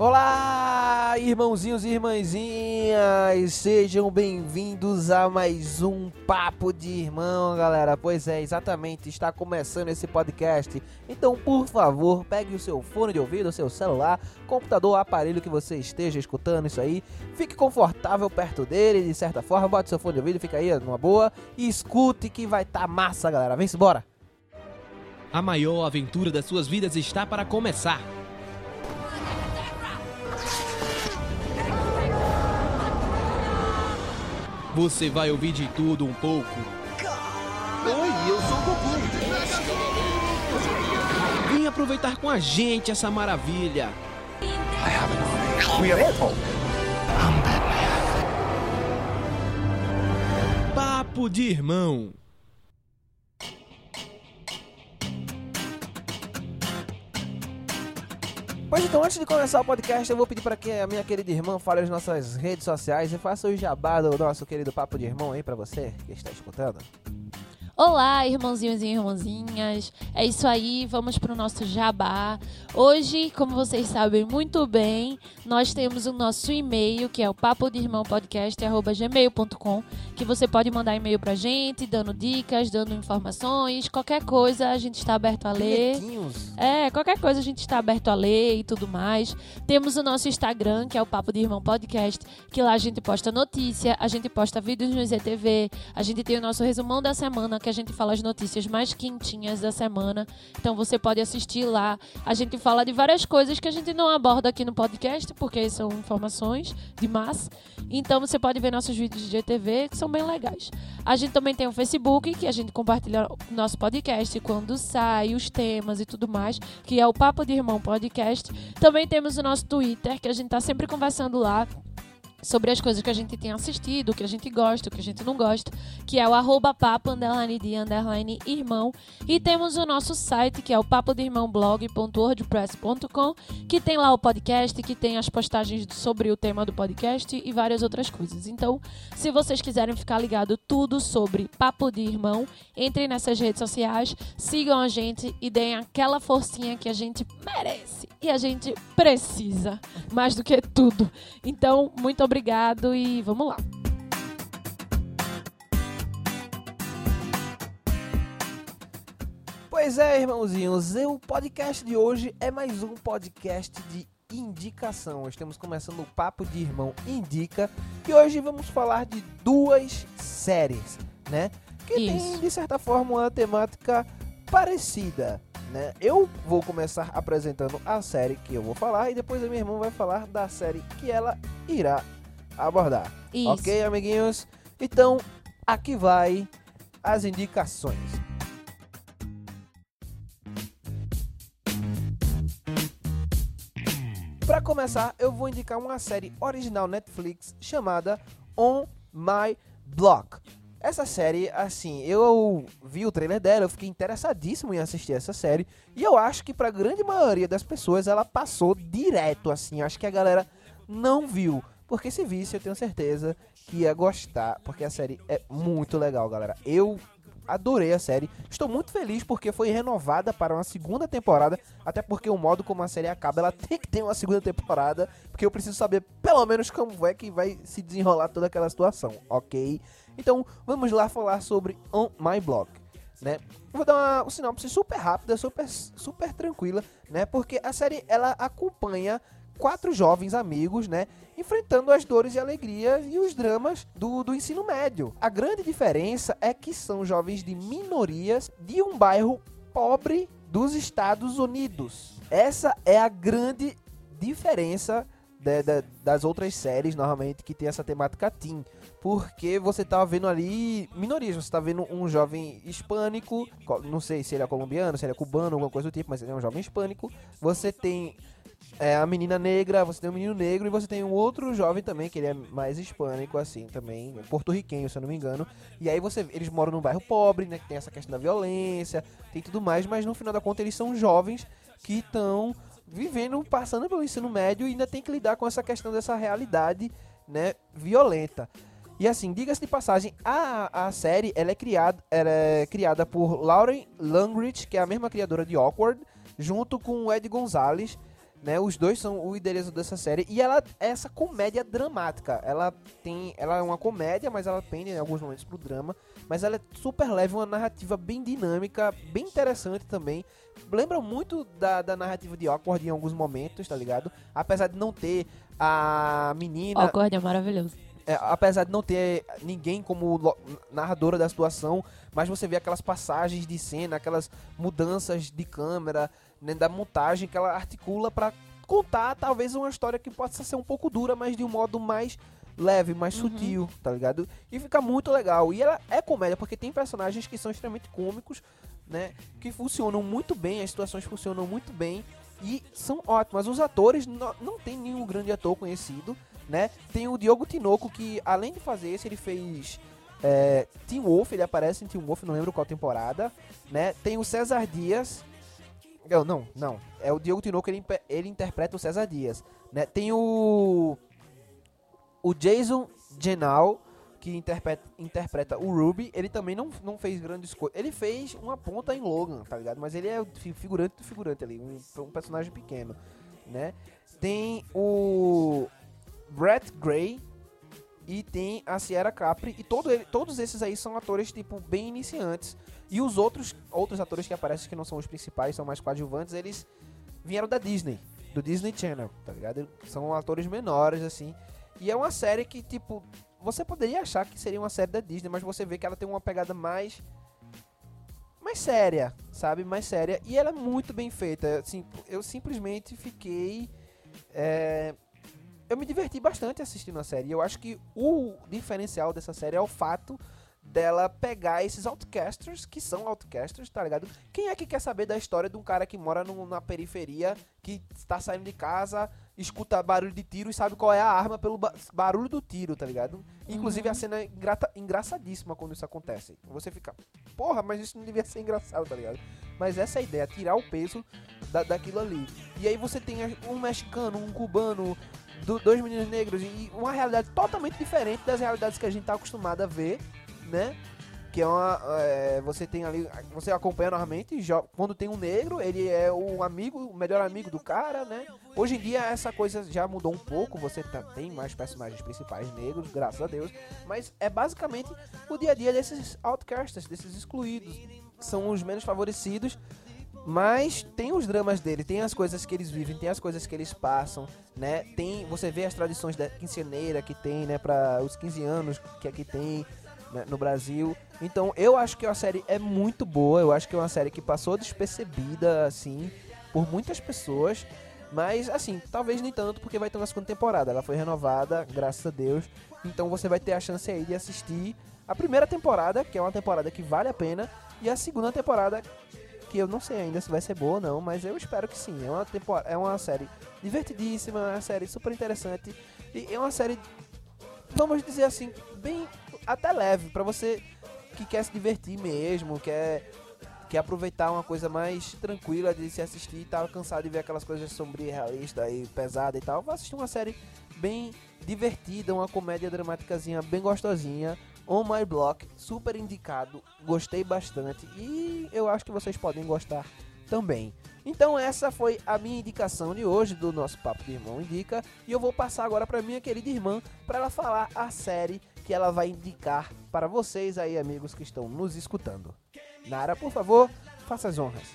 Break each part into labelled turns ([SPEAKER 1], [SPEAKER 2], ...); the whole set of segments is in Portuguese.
[SPEAKER 1] Olá, irmãozinhos e irmãzinhas, sejam bem-vindos a mais um Papo de Irmão, galera. Pois é, exatamente, está começando esse podcast. Então, por favor, pegue o seu fone de ouvido, o seu celular, computador, aparelho que você esteja escutando isso aí. Fique confortável perto dele, de certa forma, bote seu fone de ouvido, fica aí numa boa e escute que vai estar tá massa, galera. Vem-se embora.
[SPEAKER 2] A maior aventura das suas vidas está para começar. Você vai ouvir de tudo um pouco.
[SPEAKER 3] Oi, eu sou o Goku.
[SPEAKER 2] Vem aproveitar com a gente essa maravilha.
[SPEAKER 3] I have an army. We are Apple. I'm Batman.
[SPEAKER 2] Papo de irmão.
[SPEAKER 1] Pois então, antes de começar o podcast, eu vou pedir para que a minha querida irmã fale as nossas redes sociais e faça o jabá do nosso querido Papo de Irmão aí para você que está escutando.
[SPEAKER 4] Olá, irmãozinhos e irmãzinhas. É isso aí, vamos para o nosso jabá. Hoje, como vocês sabem muito bem, nós temos o nosso e-mail, que é o papo de irmão podcast@gmail.com, que você pode mandar e-mail pra gente, dando dicas, dando informações, qualquer coisa, a gente está aberto a ler. É, qualquer coisa a gente está aberto a ler e tudo mais. Temos o nosso Instagram, que é o Papo de Irmão Podcast, que lá a gente posta notícia, a gente posta vídeos no ZTV, a gente tem o nosso resumão da semana, que a gente fala as notícias mais quentinhas da semana. Então você pode assistir lá. A gente fala de várias coisas que a gente não aborda aqui no podcast, porque são informações de massa. Então você pode ver nossos vídeos de GTV, que são bem legais. A gente também tem o Facebook, que a gente compartilha o nosso podcast quando sai, os temas e tudo mais, que é o Papo de Irmão Podcast. Também temos o nosso Twitter, que a gente tá sempre conversando lá sobre as coisas que a gente tem assistido, que a gente gosta, que a gente não gosta, que é o arroba papo, underline de, underline irmão. E temos o nosso site, que é o papo de irmão blog.wordpress.com, que tem lá o podcast, que tem as postagens sobre o tema do podcast e várias outras coisas. Então, se vocês quiserem ficar ligado tudo sobre Papo de Irmão, entrem nessas redes sociais, sigam a gente e deem aquela forcinha que a gente merece e a gente precisa, mais do que tudo. Então, muito obrigado e vamos lá.
[SPEAKER 1] Pois é, irmãozinhos, o podcast de hoje é mais um podcast de indicação. Estamos começando o Papo de Irmão Indica e hoje vamos falar de duas séries, né? Que
[SPEAKER 4] Isso.
[SPEAKER 1] tem, de certa forma, uma temática parecida, né? Eu vou começar apresentando a série que eu vou falar e depois a minha irmã vai falar da série que ela irá abordar.
[SPEAKER 4] Isso.
[SPEAKER 1] Ok, amiguinhos? Então, aqui vai as indicações. Para começar, eu vou indicar uma série original Netflix chamada On My Block. Essa série, assim, eu vi o trailer dela, eu fiquei interessadíssimo em assistir essa série e eu acho que para grande maioria das pessoas ela passou direto, assim. Acho que a galera não viu, porque se visse, eu tenho certeza que ia gostar, porque a série é muito legal, galera. Eu adorei a série. Estou muito feliz porque foi renovada para uma segunda temporada, até porque o modo como a série acaba, ela tem que ter uma segunda temporada, porque eu preciso saber pelo menos como é que vai se desenrolar toda aquela situação, ok? Então, vamos lá falar sobre On My Block, né? Vou dar uma, uma sinopse super rápida, super, super tranquila, né? Porque a série, ela acompanha quatro jovens amigos, né? Enfrentando as dores e alegrias e os dramas do, do ensino médio. A grande diferença é que são jovens de minorias de um bairro pobre dos Estados Unidos. Essa é a grande diferença de- de- das outras séries, normalmente, que tem essa temática teen. Porque você tá vendo ali minorias, você tá vendo um jovem hispânico, co- não sei se ele é colombiano, se ele é cubano, alguma coisa do tipo, mas ele é um jovem hispânico. Você tem é, a menina negra, você tem um menino negro e você tem um outro jovem também, que ele é mais hispânico, assim, também, porto-riquenho, se eu não me engano. E aí você, eles moram num bairro pobre, né, que tem essa questão da violência, tem tudo mais, mas no final da conta eles são jovens que estão vivendo, passando pelo ensino médio e ainda tem que lidar com essa questão dessa realidade, né, violenta. E assim, diga-se de passagem, a, a série ela é, criada, ela é criada por Lauren Langridge, que é a mesma criadora de Awkward, junto com o Ed Gonzalez, né? Os dois são o idealizador dessa série e ela é essa comédia dramática. Ela tem, ela é uma comédia, mas ela pende em alguns momentos pro drama, mas ela é super leve, uma narrativa bem dinâmica, bem interessante também. Lembra muito da, da narrativa de Awkward em alguns momentos, tá ligado? Apesar de não ter a menina
[SPEAKER 4] Awkward é maravilhoso.
[SPEAKER 1] É, apesar de não ter ninguém como narradora da situação, mas você vê aquelas passagens de cena, aquelas mudanças de câmera, né, da montagem que ela articula pra contar talvez uma história que possa ser um pouco dura, mas de um modo mais leve, mais
[SPEAKER 4] Uhum.
[SPEAKER 1] sutil, tá ligado? E fica muito legal. E ela é comédia porque tem personagens que são extremamente cômicos, né, que funcionam muito bem, as situações funcionam muito bem e são ótimas. Os atores não, não tem nenhum grande ator conhecido, né? Tem o Diogo Tinoco, que além de fazer esse, ele fez é, Teen Wolf, ele aparece em Teen Wolf, não lembro qual temporada, né? Tem o César Dias. Não, não, não. É o Diogo Tinoco, ele, ele interpreta o César Dias, né? Tem o o Jason Genal, que interpreta, interpreta o Ruby, ele também não, não fez grandes coisas. Ele fez uma ponta em Logan, tá ligado? Mas ele é figurante do figurante ali, um, um personagem pequeno, né? Tem o Brett Gray e tem a Sierra Capri e todo ele- todos esses aí são atores tipo bem iniciantes. E os outros outros atores que aparecem que não são os principais, são mais coadjuvantes, eles vieram da Disney, do Disney Channel, tá ligado? São atores menores assim. E é uma série que tipo você poderia achar que seria uma série da Disney, mas você vê que ela tem uma pegada mais mais séria, sabe? Mais séria. E ela é muito bem feita. Assim, eu simplesmente fiquei. é, Eu me diverti bastante assistindo a série. Eu acho que o diferencial dessa série é o fato dela pegar esses outcasters, que são outcasters, tá ligado? Quem é que quer saber da história de um cara que mora num- na periferia, que está saindo de casa, escuta barulho de tiro e sabe qual é a arma pelo ba- barulho do tiro, tá ligado? Inclusive a cena é engrata- engraçadíssima quando isso acontece. Você fica, porra, mas isso não devia ser engraçado, tá ligado? Mas essa é a ideia, tirar o peso da, daquilo ali. E aí você tem um mexicano, um cubano, do- dois meninos negros e uma realidade totalmente diferente das realidades que a gente tá acostumado a ver, né? Que é uma. é, você tem ali. Você acompanha normalmente. Quando tem um negro, ele é o amigo, o melhor amigo do cara, né? Hoje em dia essa coisa já mudou um pouco. Você tá- tem mais personagens principais negros, graças a Deus. Mas é basicamente o dia a dia desses outcasts, desses excluídos. São os menos favorecidos. Mas tem os dramas dele, tem as coisas que eles vivem, tem as coisas que eles passam, né? Tem, você vê as tradições da quinceaneira que tem, né, para os 15 anos que aqui tem né, no Brasil. Então, eu acho que a série é muito boa, eu acho que é uma série que passou despercebida assim por muitas pessoas, mas assim, talvez nem tanto porque vai ter uma segunda temporada. Ela foi renovada, graças a Deus. Então, você vai ter a chance aí de assistir a primeira temporada, que é uma temporada que vale a pena, e a segunda temporada que eu não sei ainda se vai ser boa ou não, mas eu espero que sim. É uma, temporada, é uma série divertidíssima, é uma série super interessante e é uma série, vamos dizer assim, bem até leve pra você que quer se divertir mesmo, quer quer aproveitar uma coisa mais tranquila de se assistir e tá cansado de ver aquelas coisas sombrias, realistas e pesada e tal. Vai assistir uma série bem divertida, uma comédia dramáticazinha bem gostosinha. On My Block, super indicado, gostei bastante e eu acho que vocês podem gostar também. Então essa foi a minha indicação de hoje do nosso Papo de Irmão Indica e eu vou passar agora para minha querida irmã para ela falar a série que ela vai indicar para vocês aí amigos que estão nos escutando. Nara, por favor, faça as honras.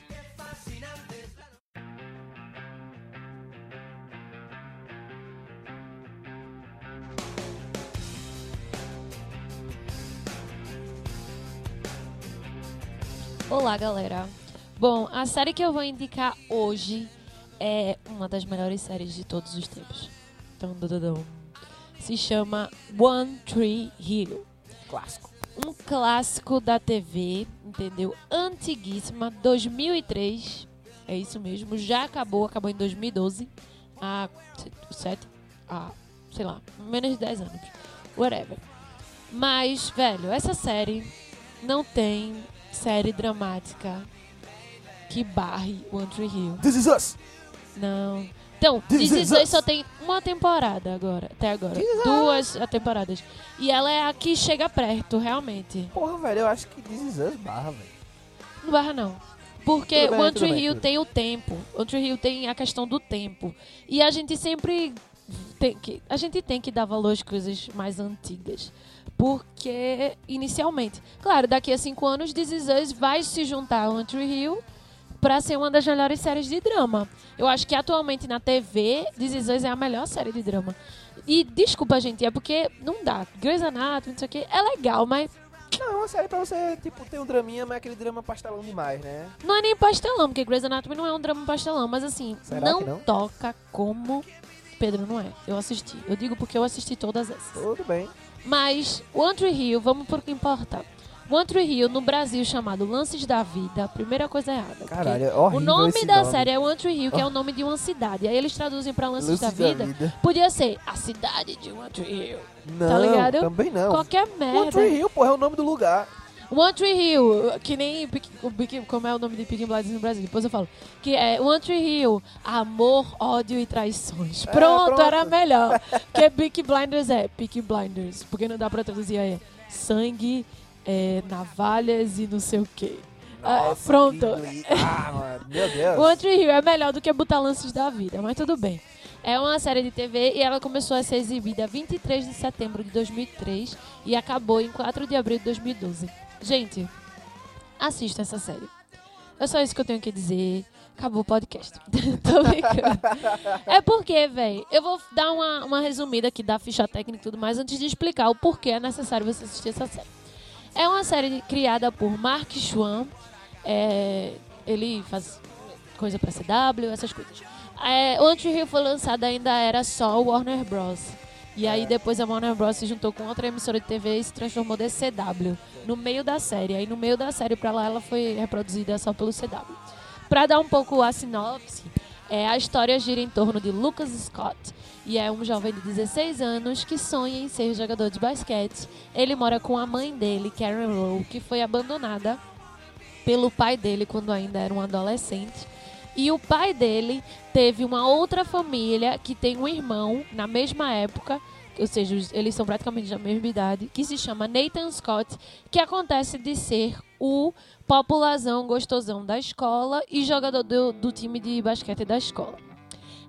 [SPEAKER 4] Olá, galera. Bom, a série que eu vou indicar hoje é uma das melhores séries de todos os tempos. Dum. Se chama One Tree Hill.
[SPEAKER 1] Clássico.
[SPEAKER 4] Um clássico da TV, entendeu? Antiguíssima, 2003. É isso mesmo, já acabou, acabou em 2012. Há sete, há, sei lá, menos de 10 anos. Whatever. Mas, velho, essa série não tem série dramática que barre One Tree Hill.
[SPEAKER 1] This is us.
[SPEAKER 4] Não. Então,
[SPEAKER 1] This
[SPEAKER 4] This
[SPEAKER 1] is
[SPEAKER 4] Us só tem uma temporada agora, até agora. Duas temporadas. E ela é a que chega perto, realmente.
[SPEAKER 1] Porra, velho, eu acho que This is us barra, velho.
[SPEAKER 4] Não barra, não. Porque
[SPEAKER 1] Tudo bem,
[SPEAKER 4] One Tree
[SPEAKER 1] bem,
[SPEAKER 4] Hill tem o tempo. One Tree Hill tem a questão do tempo. E a gente sempre tem que, a gente tem que dar valor às coisas mais antigas. Porque, inicialmente, claro, daqui a cinco anos, This Is Us vai se juntar a One Tree Hill pra ser uma das melhores séries de drama. Eu acho que atualmente na TV, This Is Us é a melhor série de drama. E desculpa, gente, é porque não dá. Grey's Anatomy, não sei o que, é legal, mas
[SPEAKER 1] Não, é uma série pra você, tipo, ter um draminha, mas aquele drama pastelão demais, né?
[SPEAKER 4] Não é nem pastelão, porque Grey's Anatomy não é um drama pastelão, mas assim, não,
[SPEAKER 1] não?
[SPEAKER 4] toca como Pedro não é. Eu assisti. Eu digo porque eu assisti todas essas.
[SPEAKER 1] Tudo bem.
[SPEAKER 4] Mas One Tree Hill, vamos por que importa. One Tree Hill, no Brasil, chamado Lances da Vida, primeira coisa errada. porque
[SPEAKER 1] Caralho, é horrível
[SPEAKER 4] O nome da
[SPEAKER 1] nome.
[SPEAKER 4] série é One Tree Hill, que é o nome de uma cidade. Aí eles traduzem pra Lances
[SPEAKER 1] Lúcio
[SPEAKER 4] da, vida. Podia ser a cidade de Tree Hill.
[SPEAKER 1] Não,
[SPEAKER 4] ligado?
[SPEAKER 1] também não.
[SPEAKER 4] Qualquer merda.
[SPEAKER 1] Tree Hill, porra, é o nome do lugar.
[SPEAKER 4] One Tree Hill, que nem o Peaky- como é o nome de Peaky Blinders no Brasil, depois eu falo. Que é One Tree Hill, amor, ódio e traições. Pronto,
[SPEAKER 1] pronto.
[SPEAKER 4] era melhor. Porque Peaky Blinders é Peaky Blinders, porque não dá pra traduzir aí. Sangue, é, navalhas e não sei o quê. Ah,
[SPEAKER 1] Nossa,
[SPEAKER 4] pronto.
[SPEAKER 1] que doido. Ah, meu Deus.
[SPEAKER 4] One Tree Hill é melhor do que botar lances da vida, mas tudo bem. É uma série de TV e ela começou a ser exibida 23 de setembro de 2003 e acabou em 4 de abril de 2012. Gente, assista essa série. É só isso que eu tenho que dizer. Acabou o podcast. Tô brincando. É porque, velho, eu vou dar uma, uma resumida aqui da ficha técnica e tudo mais antes de explicar o porquê é necessário você assistir essa série. É uma série criada por Mark Schwann. É, ele faz coisa pra CW, essas coisas. É, o One Hill foi lançado ainda era só Warner Bros. E aí depois a Warner Bros se juntou com outra emissora de TV e se transformou de CW no meio da série. Aí no meio da série pra lá ela foi reproduzida só pelo CW. Pra dar um pouco a sinopse, é, a história gira em torno de Lucas Scott e é um jovem de 16 anos que sonha em ser jogador de basquete. Ele mora com a mãe dele, Karen Rowe, que foi abandonada pelo pai dele quando ainda era um adolescente. E o pai dele teve uma outra família que tem um irmão na mesma época, ou seja, eles são praticamente da mesma idade, que se chama Nathan Scott, que acontece de ser o populazão gostosão da escola e jogador do, do time de basquete da escola.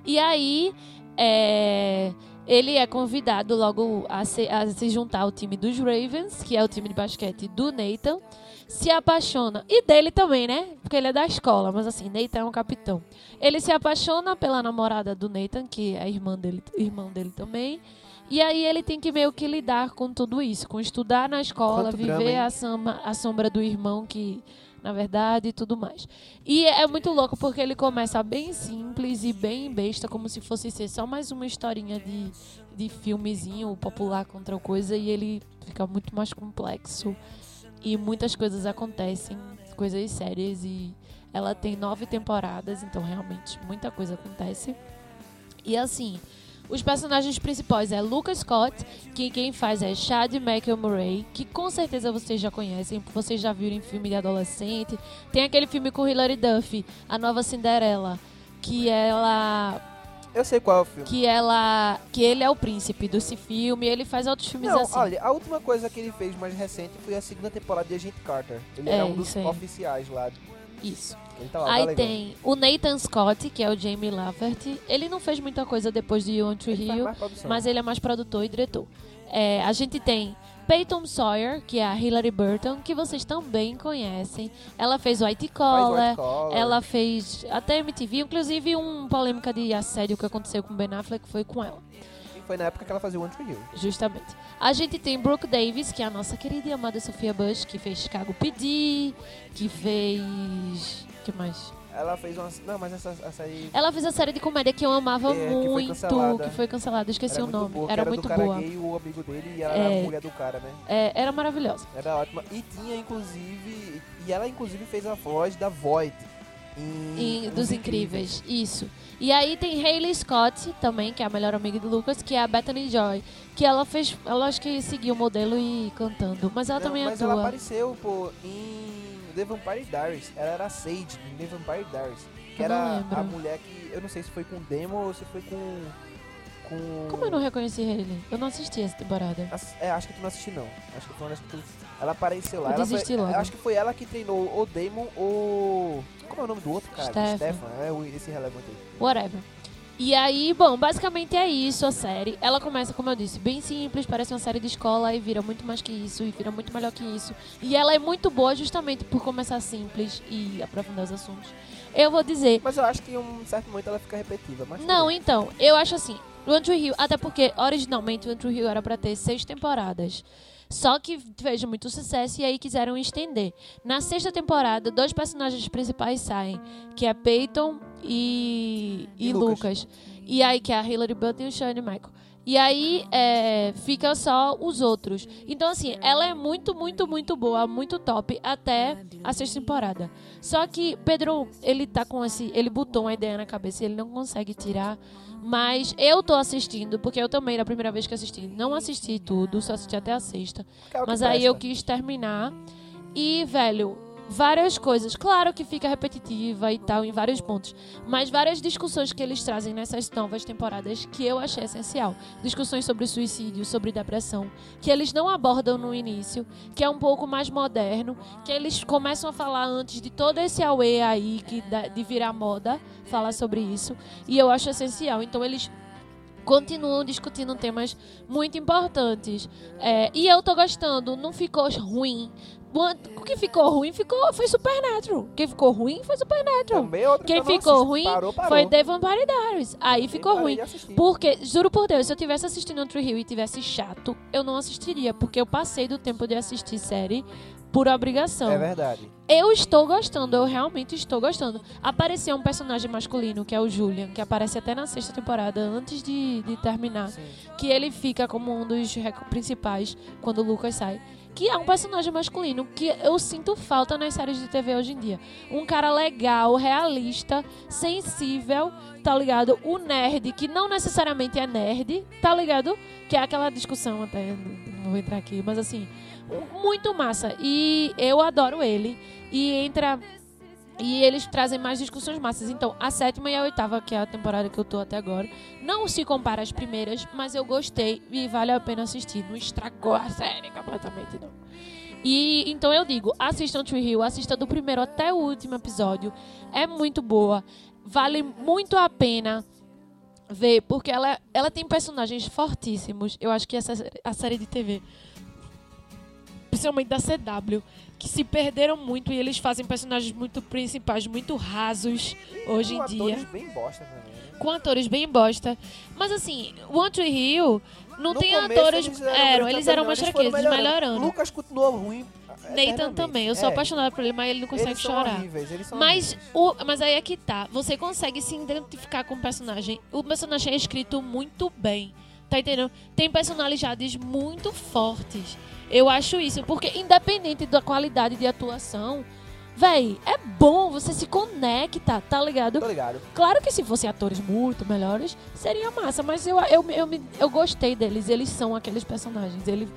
[SPEAKER 4] E aí, é, ele é convidado logo a se, a se juntar ao time dos Ravens, que é o time de basquete do Nathan. Se apaixona, e dele também, né? Porque ele é da escola, mas assim, Nathan é um capitão. Ele se apaixona pela namorada do Nathan, que é irmã dele, irmão dele também. E aí ele tem que meio que lidar com tudo isso, com estudar na escola,
[SPEAKER 1] Quanto drama,
[SPEAKER 4] viver
[SPEAKER 1] hein?
[SPEAKER 4] a, a sombra do irmão que, na verdade, e tudo mais. E é muito louco porque ele começa bem simples e bem besta, como se fosse ser só mais uma historinha de, de filmezinho popular contra coisa, e ele fica muito mais complexo. E muitas coisas acontecem, coisas sérias, e ela tem nove temporadas, então realmente muita coisa acontece. E assim, os personagens principais é Lucas Scott, que quem faz é Chad Michael Murray, que com certeza vocês já conhecem, vocês já viram em filme de adolescente. Tem aquele filme com Hilary Duff, A Nova Cinderela, que ela
[SPEAKER 1] Eu sei qual é o filme.
[SPEAKER 4] que ela que ele é o príncipe desse filme, ele faz outros filmes
[SPEAKER 1] Não,
[SPEAKER 4] assim.
[SPEAKER 1] olha, a última coisa que ele fez mais recente foi a segunda temporada de Agente Carter. Ele
[SPEAKER 4] É,
[SPEAKER 1] era um dos oficiais lá.
[SPEAKER 4] Isso.
[SPEAKER 1] Tá lá, tá
[SPEAKER 4] Aí tem o Nathan Scott, que é o Jamie Lafferty. Ele não fez muita coisa depois de One Tree Hill, mas ele é mais produtor e diretor. É, a gente tem Peyton Sawyer, que é a Hilary Burton, que vocês também conhecem. Ela fez White Collar,
[SPEAKER 1] White Collar.
[SPEAKER 4] ela fez até MTV, inclusive um polêmica de assédio que aconteceu com Ben Affleck foi com ela,
[SPEAKER 1] E foi na época que ela fazia o One Tree Hill.
[SPEAKER 4] justamente. A gente tem Brooke Davis, que é a nossa querida e amada Sophia Bush, que fez Chicago PD, que fez... que mais?
[SPEAKER 1] Ela fez uma... Não, mas essa, essa aí...
[SPEAKER 4] Ela fez a série de comédia que eu amava
[SPEAKER 1] É,
[SPEAKER 4] muito, que foi cancelada, esqueci
[SPEAKER 1] era
[SPEAKER 4] o nome.
[SPEAKER 1] boa,
[SPEAKER 4] era
[SPEAKER 1] do
[SPEAKER 4] muito boa.
[SPEAKER 1] gay, o amigo dele, e ela
[SPEAKER 4] É.
[SPEAKER 1] era a mulher do cara, né?
[SPEAKER 4] É, era maravilhosa.
[SPEAKER 1] Era ótima. E tinha, inclusive... E ela, inclusive, fez a voz da Void em...
[SPEAKER 4] E,
[SPEAKER 1] Os
[SPEAKER 4] dos Incríveis. isso. E aí tem Hayley Scott também, que é a melhor amiga do Lucas, que é a Bethany Joy, que ela fez, ela acho que seguiu o modelo e cantando, mas ela
[SPEAKER 1] Não,
[SPEAKER 4] também
[SPEAKER 1] mas
[SPEAKER 4] atua.
[SPEAKER 1] ela apareceu, pô, em The Vampire Diaries. Ela era a Sage em The Vampire Diaries. Que
[SPEAKER 4] Eu não
[SPEAKER 1] era a mulher que... Eu não sei se foi com Demo ou se foi com... Com...
[SPEAKER 4] Como eu não reconheci Hayley? Eu não assisti essa temporada.
[SPEAKER 1] Ass- É, acho que tu não assistiu não. Acho que uma das que tu... Ela apareceu lá.
[SPEAKER 4] Eu
[SPEAKER 1] ela foi...
[SPEAKER 4] logo.
[SPEAKER 1] Acho que foi ela que treinou o Damon ou... é o nome do outro cara?
[SPEAKER 4] Stefan.
[SPEAKER 1] Stefan, é esse relevante aí.
[SPEAKER 4] whatever. E aí, bom, basicamente é isso a série. Ela começa, como eu disse, bem simples, parece uma série de escola e vira muito mais que isso, e vira muito melhor que isso. E ela é muito boa justamente por começar simples e aprofundar os assuntos. Eu vou dizer,
[SPEAKER 1] Mas eu acho que em um certo momento ela fica repetitiva. Mas
[SPEAKER 4] não,
[SPEAKER 1] bem.
[SPEAKER 4] então, eu acho assim, o Andrew Hill, até porque originalmente o Andrew Hill era pra ter seis temporadas. Só que fez muito sucesso e aí quiseram estender. Na sexta temporada, dois personagens principais saem, que é Peyton e, e,
[SPEAKER 1] E
[SPEAKER 4] Lucas.
[SPEAKER 1] Lucas.
[SPEAKER 4] E aí, que é a Hilary Button e o Shane Michael. E aí, é, fica só os outros. Então, assim, ela é muito, muito, muito boa, muito top, até a sexta temporada. Só que Pedro, ele tá com esse. Ele botou uma ideia na cabeça e ele não consegue tirar. Mas eu tô assistindo, porque eu também, na primeira vez que assisti, não assisti tudo, só assisti até a sexta.
[SPEAKER 1] É
[SPEAKER 4] Mas aí eu
[SPEAKER 1] presta.
[SPEAKER 4] quis terminar. E, velho, várias coisas. Claro que fica repetitiva e tal em vários pontos. Mas várias discussões que eles trazem nessas novas temporadas que eu achei essencial. Discussões sobre suicídio, sobre depressão, que eles não abordam no início, que é um pouco mais moderno, que eles começam a falar antes de todo esse auê aí que de virar moda, falar sobre isso. E eu acho essencial. Então eles continuam discutindo temas muito importantes. É, e eu tô gostando, não ficou ruim. O que ficou ruim ficou, foi Supernatural. Quem ficou ruim foi Supernatural.
[SPEAKER 1] É que
[SPEAKER 4] Quem
[SPEAKER 1] não
[SPEAKER 4] ficou
[SPEAKER 1] assisto.
[SPEAKER 4] ruim
[SPEAKER 1] Parou, parou.
[SPEAKER 4] foi The Vampire Diaries. Aí ficou ruim. Porque, juro por Deus, se eu tivesse assistindo Outro Rio e tivesse chato, eu não assistiria. Porque eu passei do tempo de assistir série por obrigação.
[SPEAKER 1] É verdade.
[SPEAKER 4] Eu estou gostando, eu realmente estou gostando. Apareceu um personagem masculino, que é o Julian, que aparece até na sexta temporada, antes de, de terminar.
[SPEAKER 1] Sim.
[SPEAKER 4] Que ele fica como um dos principais quando o Lucas sai. Que é um personagem masculino que eu sinto falta nas séries de TV hoje em dia. Um cara legal, realista, sensível, tá ligado? O nerd, que não necessariamente é nerd, tá ligado? Que é aquela discussão até, não vou entrar aqui, mas assim, muito massa. E eu adoro ele. E entra. E eles trazem mais discussões massas. Então, a sétima e a oitava, que é a temporada que eu tô até agora, não se compara às primeiras, mas eu gostei e vale a pena assistir. Não estragou a série completamente, não. E então eu digo, assistam Tree Hill, assista do primeiro até o último episódio. É muito boa. Vale muito a pena ver, porque ela, ela tem personagens fortíssimos. Eu acho que essa a série de TV, principalmente da CW, que se perderam muito e eles fazem personagens muito principais, muito rasos hoje
[SPEAKER 1] Com
[SPEAKER 4] em dia
[SPEAKER 1] atores bem bosta também. né?
[SPEAKER 4] com atores bem bosta. Mas assim, One Tree Hill não
[SPEAKER 1] No
[SPEAKER 4] tem atores.
[SPEAKER 1] eles
[SPEAKER 4] eram, eles eram mais
[SPEAKER 1] foram
[SPEAKER 4] fraquezos, melhorando.
[SPEAKER 1] Lucas continuou ruim.
[SPEAKER 4] Nathan também, eu sou
[SPEAKER 1] É,
[SPEAKER 4] apaixonada por ele, mas ele não consegue
[SPEAKER 1] eles são
[SPEAKER 4] chorar.
[SPEAKER 1] horríveis, eles são
[SPEAKER 4] Mas, o, mas aí é que tá. Você consegue se identificar com o personagem. O personagem é escrito muito bem. Tá entendendo? Tem personalidades muito fortes. Eu acho isso. Porque independente da qualidade de atuação, véi, é bom, você se conecta, tá ligado?
[SPEAKER 1] Tô ligado.
[SPEAKER 4] Claro que se fossem atores muito melhores, seria massa, mas eu, eu, eu, me- eu gostei deles, eles são aqueles personagens. Ele,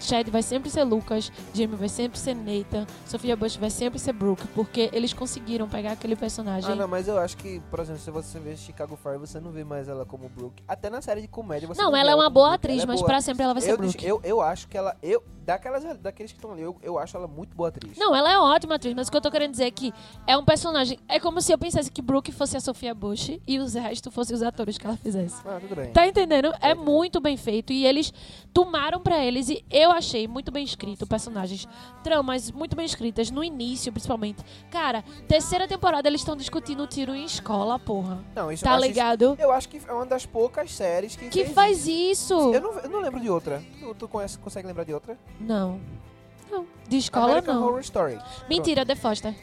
[SPEAKER 4] Chad vai sempre ser Lucas, Jamie vai sempre ser Nathan, Sofia Bush vai sempre ser Brooke, porque eles conseguiram pegar aquele personagem.
[SPEAKER 1] Ah, não, mas eu acho que, por exemplo, se você vê Chicago Fire, você não vê mais ela como Brooke. Até na série de comédia você
[SPEAKER 4] não,
[SPEAKER 1] não,
[SPEAKER 4] ela é uma boa atriz,
[SPEAKER 1] é
[SPEAKER 4] mas
[SPEAKER 1] boa.
[SPEAKER 4] pra sempre ela vai ser
[SPEAKER 1] eu,
[SPEAKER 4] Brooke.
[SPEAKER 1] eu, eu acho que ela. Eu, daquelas, daqueles que estão ali, eu, eu acho ela muito boa atriz.
[SPEAKER 4] Não, ela é ótima atriz, mas o que eu tô querendo dizer é que é um personagem. É como se eu pensasse que Brooke fosse a Sofia Bush e os restos fossem os atores que ela fizesse.
[SPEAKER 1] Ah, tudo bem.
[SPEAKER 4] Tá entendendo? É muito bem feito. E eles tomaram pra eles e eu achei muito bem escrito personagens. Tramas muito bem escritas, no início, principalmente. Cara, terceira temporada eles estão discutindo tiro em escola, porra.
[SPEAKER 1] Não, isso eu
[SPEAKER 4] Tá
[SPEAKER 1] acho
[SPEAKER 4] ligado?
[SPEAKER 1] eu acho que é uma das poucas séries que.
[SPEAKER 4] Que faz isso?
[SPEAKER 1] Eu não, eu não lembro de outra. Tu, tu conhece, consegue lembrar de outra?
[SPEAKER 4] Não. Não. De escola,
[SPEAKER 1] American
[SPEAKER 4] não.
[SPEAKER 1] Horror Story.
[SPEAKER 4] Mentira, The Foster.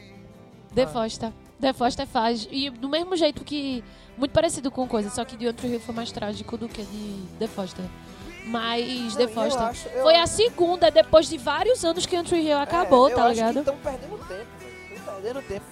[SPEAKER 4] The
[SPEAKER 1] Ah.
[SPEAKER 4] Foster. The Foster faz. E do mesmo jeito que. Muito parecido com coisa, só que de Outro Rio foi mais trágico do que de The Foster. Mas
[SPEAKER 1] Não,
[SPEAKER 4] The
[SPEAKER 1] eu
[SPEAKER 4] Foster.
[SPEAKER 1] acho- eu
[SPEAKER 4] Foi a segunda, depois de vários anos que Country Hill acabou,
[SPEAKER 1] É,
[SPEAKER 4] tá ligado?
[SPEAKER 1] Estão perdendo tempo. Estão perdendo tempo.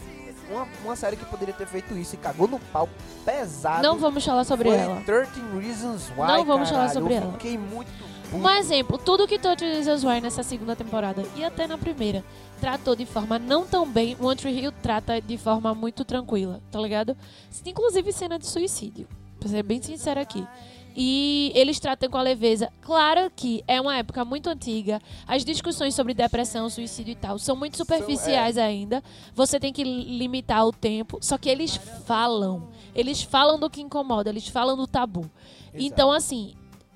[SPEAKER 1] Uma, uma série que poderia ter feito isso e cagou no pau pesado.
[SPEAKER 4] Não vamos falar sobre
[SPEAKER 1] foi
[SPEAKER 4] ela.
[SPEAKER 1] 13 Reasons Why.
[SPEAKER 4] Não vamos falar
[SPEAKER 1] caralho.
[SPEAKER 4] sobre
[SPEAKER 1] eu
[SPEAKER 4] ela.
[SPEAKER 1] Fiquei muito. puto.
[SPEAKER 4] Um exemplo, tudo que Touch Jesus Why nessa segunda temporada e até na primeira tratou de forma não tão bem, o Tree Hill trata de forma muito tranquila, tá ligado? Inclusive cena de suicídio, pra ser bem sincero aqui. E eles tratam com a leveza. Claro que é uma época muito antiga. As discussões sobre depressão, suicídio e tal são muito superficiais ainda. Você tem que limitar o tempo. Só que eles falam. Eles falam do que incomoda, eles falam do tabu. Então, assim,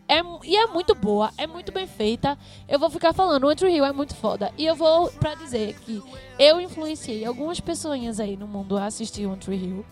[SPEAKER 4] é, e é muito boa, é muito bem feita. Eu vou ficar falando, o Andrew Hill é muito foda. E eu vou pra dizer que eu influenciei algumas pessoas aí no mundo a assistir o Andrew Hill.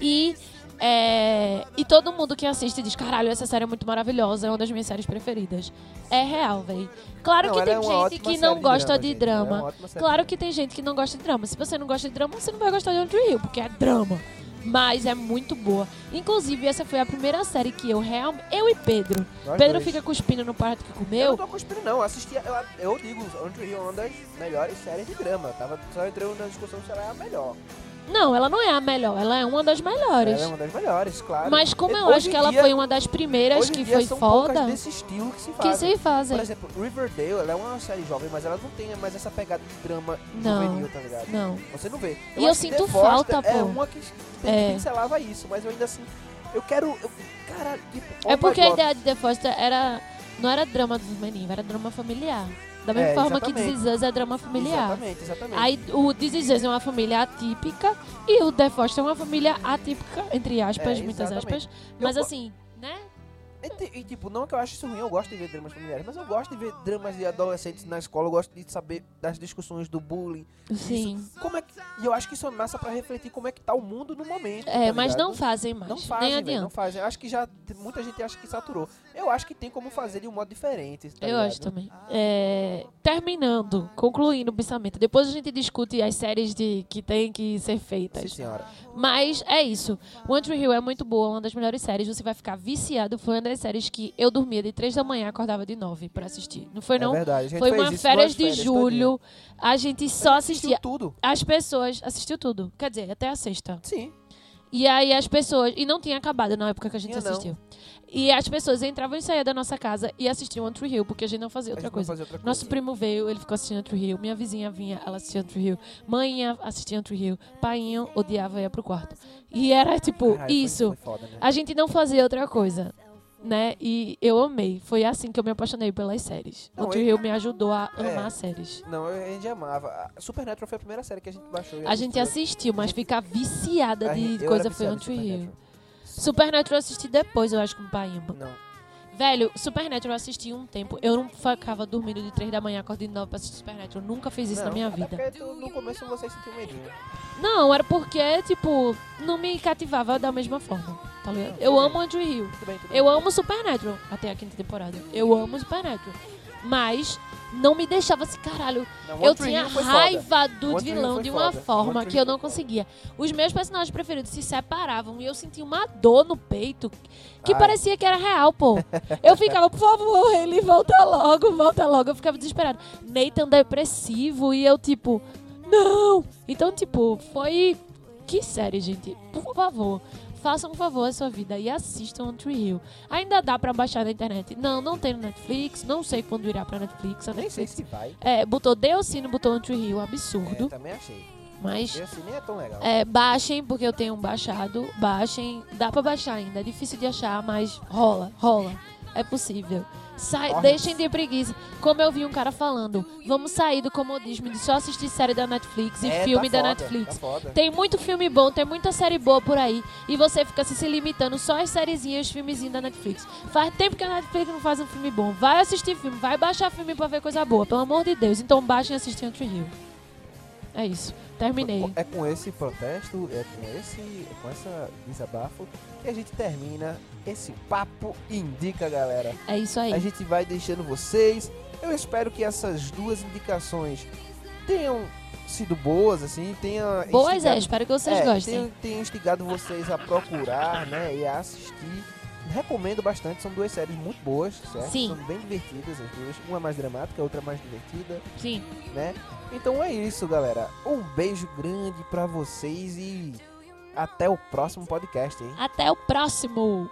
[SPEAKER 4] E, é, e todo mundo que assiste diz: caralho, essa série é muito maravilhosa, é uma das minhas séries preferidas. É real, velho. Claro
[SPEAKER 1] Não,
[SPEAKER 4] que
[SPEAKER 1] ela
[SPEAKER 4] tem
[SPEAKER 1] é
[SPEAKER 4] gente que não
[SPEAKER 1] de
[SPEAKER 4] gosta
[SPEAKER 1] drama,
[SPEAKER 4] de
[SPEAKER 1] gente. Ela é
[SPEAKER 4] drama.
[SPEAKER 1] série
[SPEAKER 4] Claro
[SPEAKER 1] de
[SPEAKER 4] que tem gente que não gosta de drama. Se você não gosta de drama, você não vai gostar de Andrew Hill, porque é drama. Mas é muito boa. Inclusive, essa foi a primeira série que eu realmente. Eu e Pedro.
[SPEAKER 1] Nós
[SPEAKER 4] Pedro
[SPEAKER 1] dois.
[SPEAKER 4] fica cuspindo no prato que
[SPEAKER 1] Eu não
[SPEAKER 4] comeu.
[SPEAKER 1] tô cuspindo, não. Eu assisti, eu, eu digo, Andrew Hill é uma das melhores séries de drama. Tava, só entrou na discussão se ela é a melhor.
[SPEAKER 4] Não, ela não é a melhor, ela é uma das melhores.
[SPEAKER 1] Ela é uma das melhores, claro.
[SPEAKER 4] Mas como eu
[SPEAKER 1] Hoje
[SPEAKER 4] acho que ela
[SPEAKER 1] dia-
[SPEAKER 4] foi uma das primeiras que foi
[SPEAKER 1] são
[SPEAKER 4] foda,
[SPEAKER 1] desse estilo que se
[SPEAKER 4] que
[SPEAKER 1] fazem.
[SPEAKER 4] se fazem.
[SPEAKER 1] Por exemplo, Riverdale, ela é uma série jovem, mas ela não tem mais essa pegada de drama
[SPEAKER 4] Não.
[SPEAKER 1] juvenil, tá ligado?
[SPEAKER 4] Não.
[SPEAKER 1] Você não vê.
[SPEAKER 4] E eu
[SPEAKER 1] acho que
[SPEAKER 4] sinto falta,
[SPEAKER 1] É
[SPEAKER 4] pô.
[SPEAKER 1] uma que
[SPEAKER 4] É.
[SPEAKER 1] pincelava isso, mas eu ainda assim. Eu quero. Eu, caralho, tipo, oh
[SPEAKER 4] É
[SPEAKER 1] my
[SPEAKER 4] porque a ideia de The Foster era. Não era drama dos meninos, era drama familiar. Da mesma
[SPEAKER 1] É,
[SPEAKER 4] forma que
[SPEAKER 1] exatamente.
[SPEAKER 4] This Is é drama familiar.
[SPEAKER 1] Exatamente, exatamente.
[SPEAKER 4] Aí o This Is é uma família atípica e o The Foster é uma família atípica, entre aspas,
[SPEAKER 1] É,
[SPEAKER 4] muitas aspas. Mas
[SPEAKER 1] go-
[SPEAKER 4] assim, né?
[SPEAKER 1] E, e, tipo, não que eu acho isso ruim, eu gosto de ver dramas familiares, mas eu gosto de ver dramas de adolescentes na escola, eu gosto de saber das discussões do bullying.
[SPEAKER 4] Sim.
[SPEAKER 1] Isso, como é que, e eu acho que isso é massa pra refletir como é que tá o mundo no momento.
[SPEAKER 4] É,
[SPEAKER 1] tá
[SPEAKER 4] mas não fazem mais.
[SPEAKER 1] Não
[SPEAKER 4] nem
[SPEAKER 1] fazem, velho,
[SPEAKER 4] adianta.
[SPEAKER 1] não fazem. Eu acho que já muita gente acha que saturou. Eu acho que tem como fazer de um modo diferente. tá
[SPEAKER 4] Eu
[SPEAKER 1] ligado?
[SPEAKER 4] acho também. É, terminando, concluindo o pensamento. Depois a gente discute as séries de, que tem que ser
[SPEAKER 1] Sim,
[SPEAKER 4] feitas.
[SPEAKER 1] senhora.
[SPEAKER 4] Mas é isso. One Tree Hill é muito boa, uma das melhores séries. Você vai ficar viciado. Foi uma das séries que eu dormia de 3 da manhã acordava de 9 pra assistir. Não foi, não?
[SPEAKER 1] É verdade. A gente
[SPEAKER 4] foi uma férias de
[SPEAKER 1] férias,
[SPEAKER 4] julho. A gente só
[SPEAKER 1] todinha. Assistiu
[SPEAKER 4] assistia.
[SPEAKER 1] tudo.
[SPEAKER 4] As pessoas. Assistiu tudo. Quer dizer, até a sexta.
[SPEAKER 1] Sim.
[SPEAKER 4] E aí as pessoas. E não tinha acabado na época que a gente
[SPEAKER 1] Tinha, não.
[SPEAKER 4] assistiu. E as pessoas entravam e saíam da nossa casa e assistiam Tree Hill, porque a gente não fazia outra
[SPEAKER 1] não
[SPEAKER 4] coisa.
[SPEAKER 1] fazia outra coisa.
[SPEAKER 4] Nosso primo veio, ele ficou assistindo Tree Hill. Minha vizinha vinha, ela assistia Tree Hill. Mãe ia assistir One Tree Hill. Painho odiava e ia pro quarto. E era tipo,
[SPEAKER 1] Caralho,
[SPEAKER 4] isso.
[SPEAKER 1] foda, né?
[SPEAKER 4] A gente não fazia outra coisa. Né? E eu amei. Foi assim que eu me apaixonei pelas séries.
[SPEAKER 1] Não, e-
[SPEAKER 4] Hill me ajudou a
[SPEAKER 1] É.
[SPEAKER 4] amar séries.
[SPEAKER 1] Não, eu- a gente amava. A Supernatural foi a primeira série que a gente baixou.
[SPEAKER 4] A gente
[SPEAKER 1] assistiu.
[SPEAKER 4] mas ficar viciada de
[SPEAKER 1] gente-
[SPEAKER 4] coisa foi
[SPEAKER 1] em
[SPEAKER 4] Tree Hill.
[SPEAKER 1] Supernatural.
[SPEAKER 4] Eu assisti depois, eu acho, com o Paimba.
[SPEAKER 1] Não.
[SPEAKER 4] Velho, Supernatural eu assisti um tempo. Eu não ficava dormindo de 3 da manhã, acordando de 9 pra assistir Supernatural. Eu nunca fiz isso
[SPEAKER 1] Não,
[SPEAKER 4] na minha vida.
[SPEAKER 1] tu- no começo você sentiu medinho.
[SPEAKER 4] Não, era porque, tipo, não me cativava da mesma forma. Tá ligado? Eu amo Andrew Hill.
[SPEAKER 1] Tudo bem, tudo
[SPEAKER 4] Eu
[SPEAKER 1] bem.
[SPEAKER 4] amo Supernatural até a quinta temporada. Eu amo Supernatural. Mas não me deixava assim, caralho.
[SPEAKER 1] Não,
[SPEAKER 4] Eu tinha raiva do
[SPEAKER 1] One
[SPEAKER 4] vilão de uma
[SPEAKER 1] foda.
[SPEAKER 4] forma
[SPEAKER 1] One
[SPEAKER 4] que eu não conseguia. Os meus personagens preferidos se separavam e eu sentia uma dor no peito que
[SPEAKER 1] Ai.
[SPEAKER 4] parecia que era real, pô. Eu ficava, por favor, ele volta logo, volta logo. Eu ficava desesperado. Nathan depressivo e eu, tipo, não. Então, tipo, foi. Que série, gente. Por favor. Façam um favor à sua vida e assistam One Tree Hill. Ainda dá pra baixar na internet? Não, não tem no Netflix. Não sei quando irá pra Netflix. A
[SPEAKER 1] Nem sei
[SPEAKER 4] Netflix
[SPEAKER 1] se vai.
[SPEAKER 4] é, botou Deocino, botou One Tree Hill.
[SPEAKER 1] É,
[SPEAKER 4] Absurdo.
[SPEAKER 1] também achei.
[SPEAKER 4] Mas
[SPEAKER 1] nem é tão legal.
[SPEAKER 4] é, baixem, porque eu tenho um baixado. Baixem. Dá pra baixar ainda. É difícil de achar, mas rola, rola. É possível. Sai, deixem de preguiça. Como eu vi um cara falando, vamos sair do comodismo de só assistir série da Netflix e
[SPEAKER 1] É,
[SPEAKER 4] filme
[SPEAKER 1] tá
[SPEAKER 4] da
[SPEAKER 1] foda,
[SPEAKER 4] Netflix.
[SPEAKER 1] Tá.
[SPEAKER 4] Tem muito filme bom, tem muita série boa por aí. E você fica assim, se limitando só às sériezinhas, os filmezinhos da Netflix. Faz tempo que a Netflix não faz um filme bom. Vai assistir filme, vai baixar filme pra ver coisa boa, pelo amor de Deus. Então baixem e assistam Tree Hill. É isso. Terminei.
[SPEAKER 1] É com esse protesto, é com esse, é com essa desabafo que a gente termina esse papo indica, galera.
[SPEAKER 4] É isso aí.
[SPEAKER 1] A gente vai deixando vocês. Eu espero que essas duas indicações tenham sido boas, assim, tenha
[SPEAKER 4] Boas é, espero que vocês
[SPEAKER 1] é,
[SPEAKER 4] gostem.
[SPEAKER 1] tenha, tenha instigado vocês a procurar, né, e a assistir. Recomendo bastante, são duas séries muito boas, certo?
[SPEAKER 4] Sim.
[SPEAKER 1] São bem divertidas as duas, uma mais dramática, a outra mais divertida,
[SPEAKER 4] Sim.
[SPEAKER 1] né? Então é isso, galera. Um beijo grande pra vocês e até o próximo podcast, hein?
[SPEAKER 4] Até o próximo.